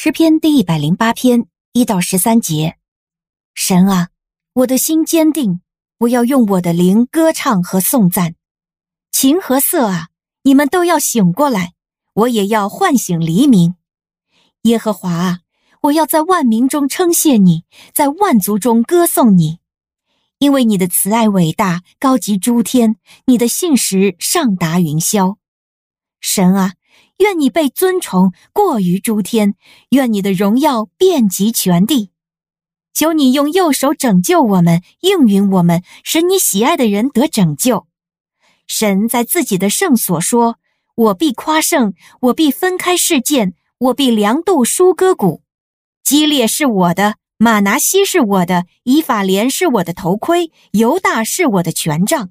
诗篇第一百零八篇一到十三节，神啊，我的心坚定，我要用我的灵歌唱和颂赞。琴和瑟啊，你们都要醒过来，我也要唤醒黎明。耶和华啊，我要在万民中称谢你，在万族中歌颂你，因为你的慈爱伟大，高及诸天，你的信实上达云霄。神啊。愿你被尊崇，过于诸天；愿你的荣耀遍及全地。求你用右手拯救我们，应允我们，使你喜爱的人得拯救。神在自己的圣所说：“我必夸胜，我必分开示剑，我必量度疏割谷。基列是我的，玛拿西是我的，以法莲是我的头盔，犹大是我的权杖。”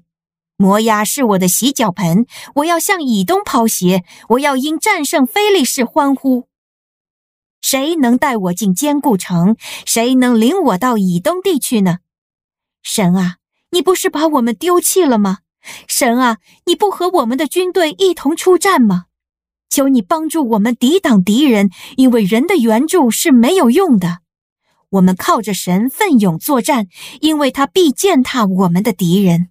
摩押是我的洗脚盆，我要向以东抛鞋，我要因战胜非利士欢呼。谁能带我进坚固城？谁能领我到以东地去呢？神啊，你不是把我们丢弃了吗？神啊，你不和我们的军队一同出战吗？求你帮助我们抵挡敌人，因为人的援助是没有用的。我们靠着神奋勇作战，因为他必践踏我们的敌人。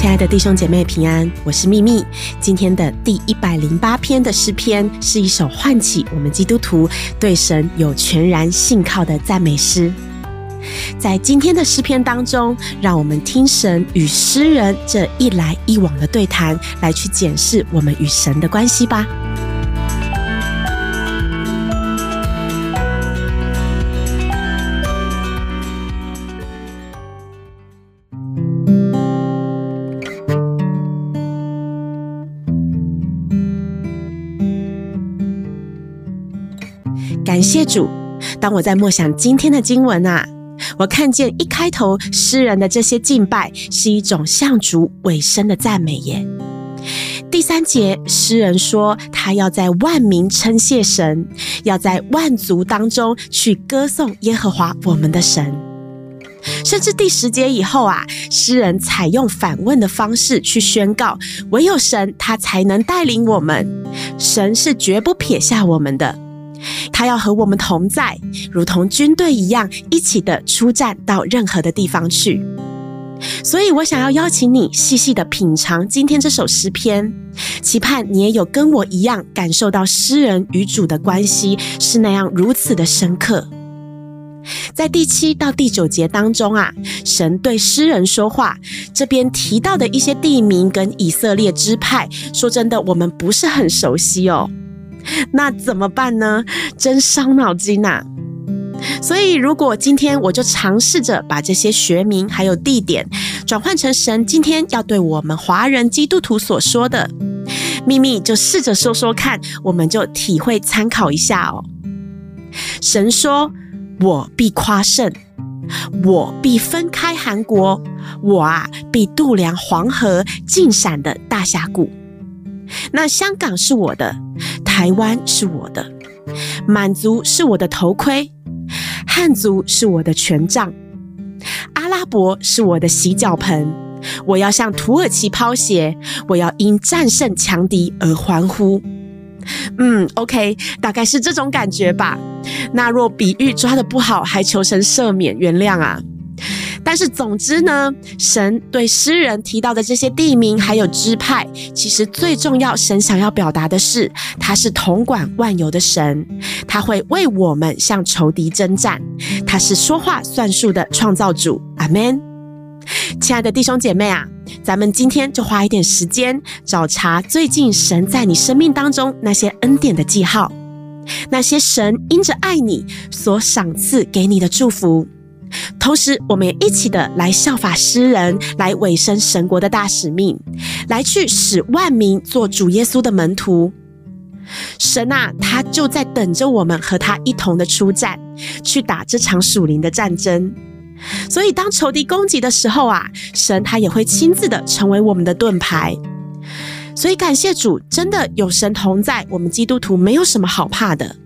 亲爱的弟兄姐妹平安，我是秘密。今天的第一百零八篇的诗篇是一首唤起我们基督徒对神有全然信靠的赞美诗。在今天的诗篇当中，让我们听神与诗人这一来一往的对谈，来去检视我们与神的关系吧。感谢主。当我在默想今天的经文啊，我看见一开头诗人的这些敬拜是一种向主委身的赞美耶。第三节诗人说他要在万民称谢神，要在万族当中去歌颂耶和华我们的神。甚至第十节以后啊，诗人采用反问的方式去宣告，唯有神他才能带领我们，神是绝不撇下我们的。他要和我们同在，如同军队一样，一起的出战到任何的地方去。所以我想要邀请你细细的品尝今天这首诗篇，期盼你也有跟我一样感受到诗人与主的关系是那样如此的深刻。在第七到第九节当中啊，神对诗人说话，这边提到的一些地名跟以色列支派，说真的，我们不是很熟悉哦。那怎么办呢？真伤脑筋呐！所以，如果今天我就尝试着把这些学名还有地点转换成神今天要对我们华人基督徒所说的，秘密就试着说说看，我们就体会参考一下哦。神说：“我必夸胜，我必分开韩国，我啊必度量黄河尽闪的大峡谷。”那香港是我的，台湾是我的，满族是我的头盔，汉族是我的权杖，阿拉伯是我的洗脚盆。我要向土耳其抛鞋，我要因战胜强敌而欢呼。嗯，OK，大概是这种感觉吧。那若比喻抓得不好，还求神赦免原谅啊。但是总之呢，神对诗人提到的这些地名还有支派，其实最重要，神想要表达的是，他是统管万有的神，他会为我们向仇敌征战，他是说话算数的创造主。阿门。亲爱的弟兄姐妹啊，咱们今天就花一点时间找查最近神在你生命当中那些恩典的记号，那些神因着爱你所赏赐给你的祝福。同时，我们也一起的来效法诗人，来委身神国的大使命，来去使万民做主耶稣的门徒。神啊，他就在等着我们和他一同的出战，去打这场属灵的战争。所以，当仇敌攻击的时候啊，神他也会亲自的成为我们的盾牌。所以，感谢主，真的有神同在，我们基督徒没有什么好怕的。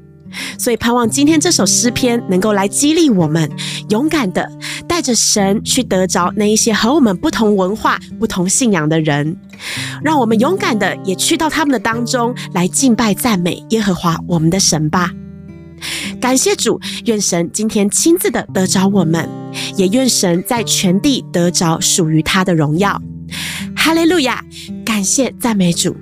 所以，盼望今天这首诗篇能够来激励我们，勇敢的带着神去得着那一些和我们不同文化、不同信仰的人，让我们勇敢的也去到他们的当中来敬拜赞美耶和华我们的神吧。感谢主，愿神今天亲自的得着我们，也愿神在全地得着属于他的荣耀。哈利路亚！感谢赞美主。